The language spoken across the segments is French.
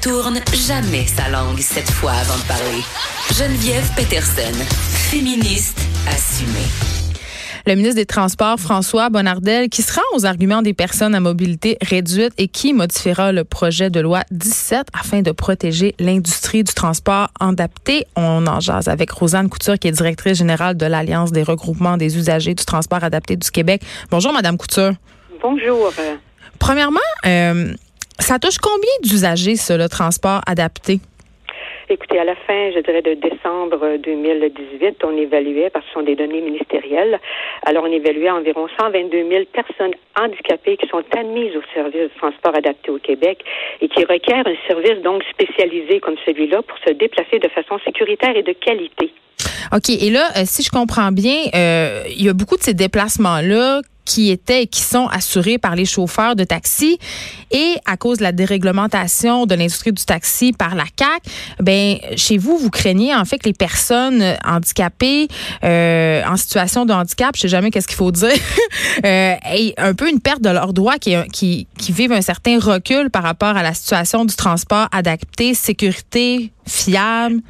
Tourne jamais sa langue cette fois avant de parler. Geneviève Peterson, féministe assumée. Le ministre des Transports, François Bonnardel, qui se rend aux arguments des personnes à mobilité réduite et qui modifiera le projet de loi 17 afin de protéger l'industrie du transport adapté. On en jase avec Rosanne Couture, qui est directrice générale de l'Alliance des regroupements des usagers du transport adapté du Québec. Bonjour, Madame Couture. Bonjour. Premièrement, euh, ça touche combien d'usagers, ça, le transport adapté? Écoutez, à la fin, je dirais, de décembre 2018, on évaluait, parce que ce sont des données ministérielles, alors on évaluait environ 122 000 personnes handicapées qui sont admises au service de transport adapté au Québec et qui requièrent un service donc spécialisé comme celui-là pour se déplacer de façon sécuritaire et de qualité. OK. Et là, euh, si je comprends bien, euh, il y a beaucoup de ces déplacements-là qui étaient et qui sont assurés par les chauffeurs de taxi et à cause de la déréglementation de l'industrie du taxi par la CAC, ben chez vous vous craignez en fait que les personnes handicapées euh, en situation de handicap, je sais jamais qu'est-ce qu'il faut dire, euh, aient un peu une perte de leurs droits qui, qui qui vivent un certain recul par rapport à la situation du transport adapté, sécurité, fiable.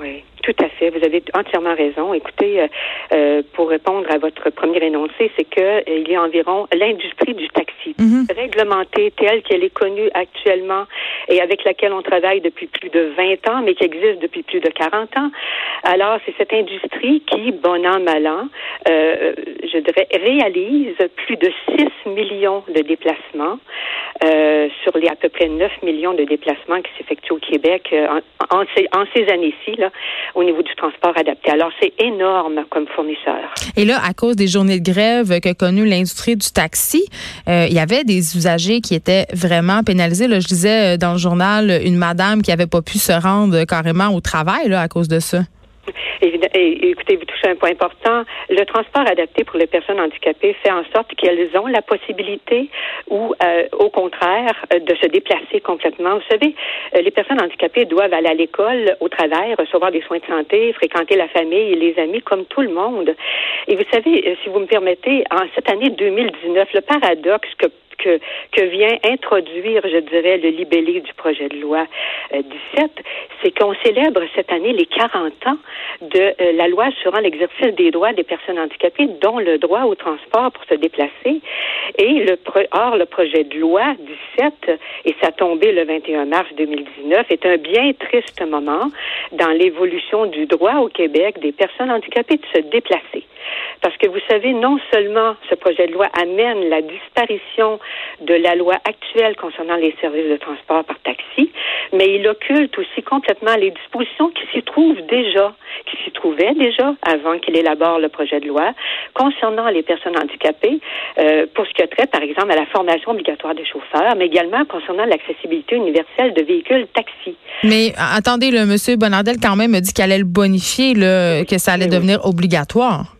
Oui. Tout à fait. Vous avez entièrement raison. Écoutez, euh, euh, pour répondre à votre premier énoncé, c'est que euh, il y a environ l'industrie du taxi Mhm. réglementée telle qu'elle est connue actuellement et avec laquelle on travaille depuis plus de 20 ans, mais qui existe depuis plus de 40 ans. Alors, c'est cette industrie qui, bon an, mal an, euh, je dirais, réalise plus de 6 millions de déplacements euh, sur les à peu près 9 millions de déplacements qui s'effectuent au Québec euh, en, en ces, années-ci, là, au niveau du transport adapté. Alors, c'est énorme comme fournisseur. Et là, à cause des journées de grève que connue l'industrie du taxi, euh, il y avait des usagers qui étaient vraiment pénalisés. Là, je disais euh, dans le journal une madame qui avait pas pu se rendre carrément au travail là, à cause de ça. Écoutez, vous touchez un point important. Le transport adapté pour les personnes handicapées fait en sorte qu'elles ont la possibilité ou, euh, au contraire, euh, de se déplacer complètement. Vous savez, euh, les personnes handicapées doivent aller à l'école, au travail, recevoir des soins de santé, fréquenter la famille et les amis comme tout le monde. Et vous savez, euh, si vous me permettez, en cette année 2019, le paradoxe que que, que vient introduire, je dirais, le libellé du projet de loi euh, 17, c'est qu'on célèbre cette année les 40 ans de euh, la loi assurant l'exercice des droits des personnes handicapées, dont le droit au transport pour se déplacer. Et le or, le projet de loi 17, et sa tombée le 21 mars 2019, est un bien triste moment dans l'évolution du droit au Québec des personnes handicapées de se déplacer. Parce que vous savez, non seulement ce projet de loi amène la disparition de la loi actuelle concernant les services de transport par taxi, mais il occulte aussi complètement les dispositions qui s'y trouvent déjà, qui s'y trouvaient déjà avant qu'il élabore le projet de loi concernant les personnes handicapées, euh, pour ce qui a trait, par exemple, à la formation obligatoire des chauffeurs, mais également concernant l'accessibilité universelle de véhicules taxi. Mais attendez, le monsieur Bonardel quand même a dit qu'elle allait le bonifier, là, que ça allait Oui, oui. devenir obligatoire.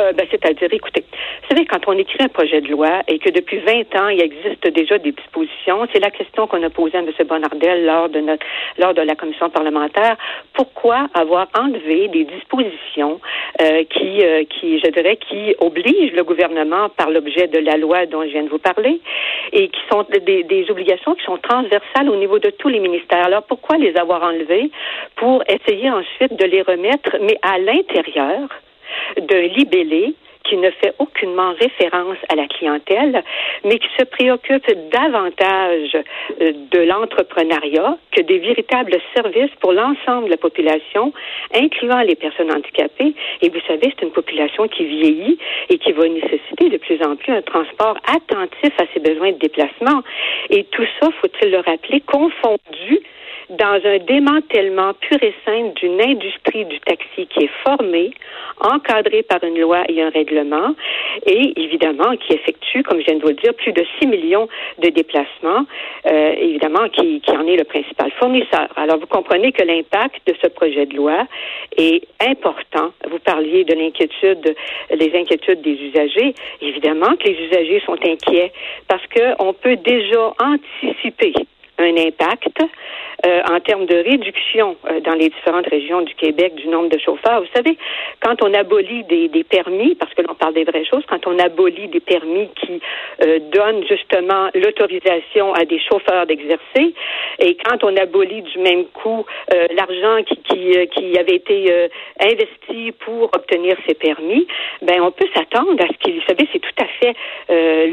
Euh, ben, c'est-à-dire, écoutez, vous savez, quand on écrit un projet de loi et que depuis 20 ans, il existe déjà des dispositions, c'est la question qu'on a posée à M. Bonardel lors de notre, lors de la commission parlementaire. Pourquoi avoir enlevé des dispositions euh, qui, euh, qui, je dirais, qui obligent le gouvernement par l'objet de la loi dont je viens de vous parler et qui sont des, des obligations qui sont transversales au niveau de tous les ministères? Alors, pourquoi les avoir enlevées? Pour essayer ensuite de les remettre, mais à l'intérieur d'un libellé qui ne fait aucunement référence à la clientèle, mais qui se préoccupe davantage euh, de l'entrepreneuriat que des véritables services pour l'ensemble de la population, incluant les personnes handicapées. Et vous savez, c'est une population qui vieillit et qui va nécessiter de plus en plus un transport attentif à ses besoins de déplacement. Et tout ça, faut-il le rappeler, confondu dans un démantèlement pur et simple d'une industrie du taxi qui est formée, encadrée par une loi et un règlement, et évidemment qui effectue, comme je viens de vous le dire, plus de 6 millions de déplacements, euh, évidemment qui, qui en est le principal fournisseur. Alors vous comprenez que l'impact de ce projet de loi est important. Vous parliez de l'inquiétude, les inquiétudes des usagers. Évidemment que les usagers sont inquiets parce qu'on peut déjà anticiper un impact euh, en termes de réduction euh, dans les différentes régions du Québec du nombre de chauffeurs. Vous savez, quand on abolit des, des permis, parce que l'on parle des vraies choses, quand on abolit des permis qui euh, donnent justement l'autorisation à des chauffeurs d'exercer, et quand on abolit du même coup euh, l'argent qui, qui, qui, avait été investi pour obtenir ces permis, ben on peut s'attendre à ce qu'il, vous savez, c'est tout à fait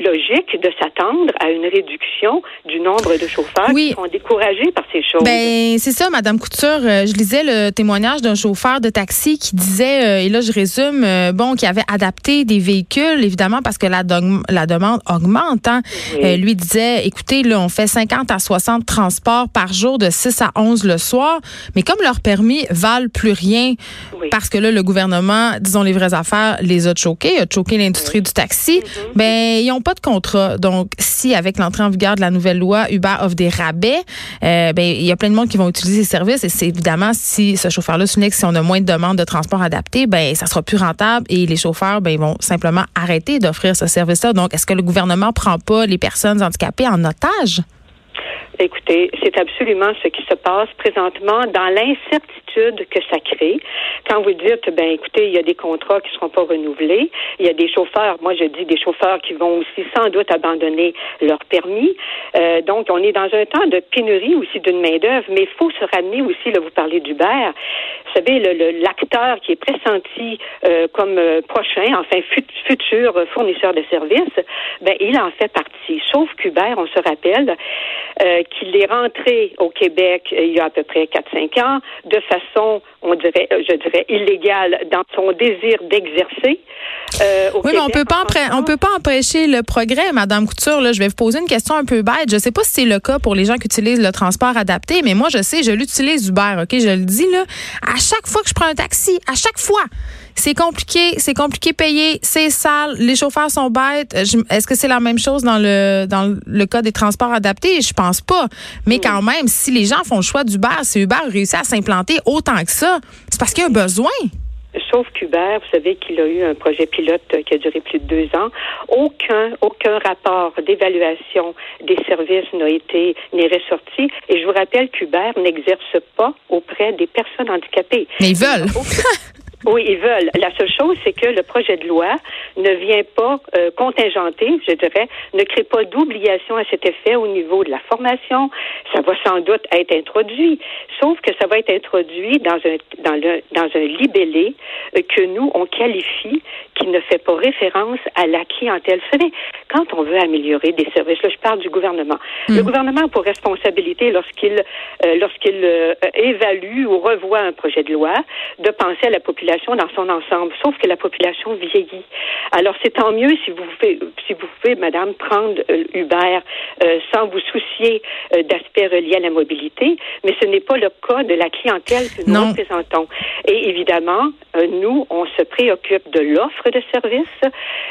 logique de s'attendre à une réduction du nombre de chauffeurs qui sont découragés par ces choses. Ben, c'est ça, Madame Couture. Euh, je lisais le témoignage d'un chauffeur de taxi qui disait, euh, et là je résume, euh, bon, qui avait adapté des véhicules, évidemment, parce que la, la demande augmente. Hein. lui disait, écoutez, là, on fait 50 à 60 transports par jour de 6 à 11 le soir, mais comme leurs permis valent plus rien, parce que là, le gouvernement, disons les vraies affaires, les a choqués, a choqué l'industrie du taxi, mm-hmm. ben, ils n'ont pas de contrat. Donc, si avec l'entrée en vigueur de la nouvelle loi, Uber offre des rabais, ben, il y a plein de monde qui vont utiliser ces services et c'est évidemment si ce chauffeur-là souligne si on a moins de demandes de transport adapté, ben ça sera plus rentable et les chauffeurs ben ils vont simplement arrêter d'offrir ce service-là. Donc est-ce que le gouvernement prend pas les personnes handicapées en otage? Écoutez, c'est absolument ce qui se passe présentement dans l'incertitude que ça crée. Quand vous dites, ben écoutez, il y a des contrats qui ne seront pas renouvelés, il y a des chauffeurs, moi je dis des chauffeurs qui vont aussi sans doute abandonner leur permis. Euh, donc, on est dans un temps de pénurie aussi d'une main-d'œuvre, mais il faut se ramener aussi, là, vous parlez d'Uber. Vous savez, l'acteur qui est pressenti euh, comme euh, prochain, enfin futur fournisseur de services, ben il en fait partie. Sauf qu'Uber, on se rappelle, qu'il est rentré au Québec il y a à peu près 4-5 ans de façon, on dirait, euh, je dirais, illégale dans son désir d'exercer. oui, mais on peut pas on peut pas empêcher le progrès, Madame Couture. Là, je vais vous poser une question un peu bête. Je sais pas si c'est le cas pour les gens qui utilisent le transport adapté, mais moi, je sais, je l'utilise Uber. Ok, je le dis là. À chaque fois que je prends un taxi, à chaque fois. C'est compliqué, c'est compliqué payer, c'est sale, les chauffeurs sont bêtes. Est-ce que c'est la même chose dans le dans le cas des transports adaptés? Je pense pas. Mais quand même, si les gens font le choix d'Uber, si Uber réussit à s'implanter autant que ça, c'est parce qu'il y a un besoin. Sauf qu'Uber, vous savez qu'il a eu un projet pilote qui a duré plus de deux ans. Aucun, aucun rapport d'évaluation des services n'a été, n'est ressorti. Et je vous rappelle qu'Uber n'exerce pas auprès des personnes handicapées. Mais ils veulent. Oui, ils veulent. La seule chose, c'est que le projet de loi ne vient pas euh, contingenter, je dirais, ne crée pas d'obligation à cet effet au niveau de la formation. Ça va sans doute être introduit, sauf que ça va être introduit dans un dans le dans un libellé euh, que nous on qualifie qui ne fait pas référence à la clientèle. Vous savez, quand on veut améliorer des services, là je parle du gouvernement. Le mm. gouvernement a pour responsabilité lorsqu'il euh, lorsqu'il évalue ou revoit un projet de loi de penser à la population dans son ensemble, sauf que la population vieillit. Alors c'est tant mieux si vous pouvez, si vous pouvez, Madame, prendre euh, Uber euh, sans vous soucier euh, d'aspects reliés à la mobilité, mais ce n'est pas le cas de la clientèle que nous représentons. Et évidemment, nous, on se préoccupe de l'offre de services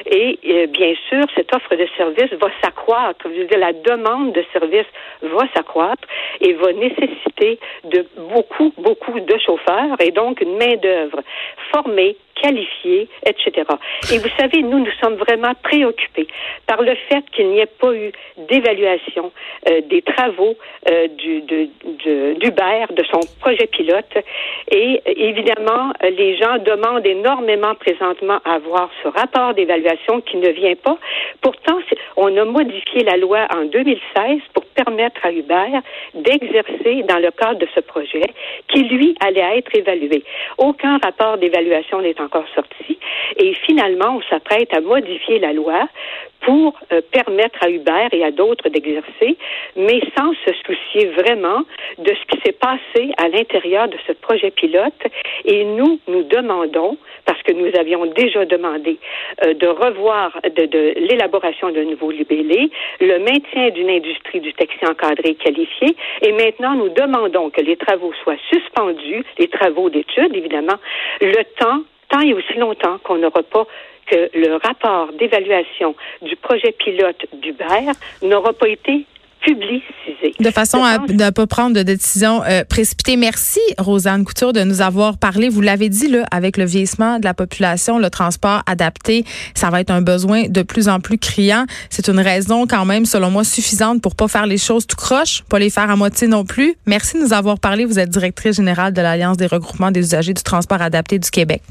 et bien sûr, cette offre de services va s'accroître. Je veux dire, la demande de services va s'accroître et va nécessiter de beaucoup, beaucoup de chauffeurs et donc une main formés, qualifiés, etc. Et vous savez, nous, nous sommes vraiment préoccupés par le fait qu'il n'y ait pas eu d'évaluation euh, des travaux euh, de, d'Uber, de son projet pilote. Et évidemment, les gens demandent énormément présentement à avoir ce rapport d'évaluation qui ne vient pas. Pourtant, on a modifié la loi en 2016 pour permettre à Uber d'exercer dans le cadre de ce projet qui, lui, allait être évalué. Aucun rapport d'évaluation n'est encore sorti et finalement, on s'apprête à modifier la loi pour euh, permettre à Uber et à d'autres d'exercer, mais sans se soucier vraiment de ce qui s'est passé à l'intérieur de ce projet pilote. Et nous, nous demandons, parce que nous avions déjà demandé euh, de revoir l'élaboration d'un nouveau libellé, le maintien d'une industrie du taxi encadré qualifié, et maintenant nous demandons que les travaux soient suspendus, les travaux d'études, évidemment, le temps tant et aussi longtemps qu'on n'aura pas que le rapport d'évaluation du projet pilote d'Uber n'aura pas été publicisé. De façon à ne pas prendre de décision euh, précipitée. Merci, Rosanne Couture, de nous avoir parlé. Vous l'avez dit, là, avec le vieillissement de la population, le transport adapté, ça va être un besoin de plus en plus criant. C'est une raison quand même, selon moi, suffisante pour pas faire les choses tout croche, pas les faire à moitié non plus. Merci de nous avoir parlé. Vous êtes directrice générale de l'Alliance des regroupements des usagers du transport adapté du Québec.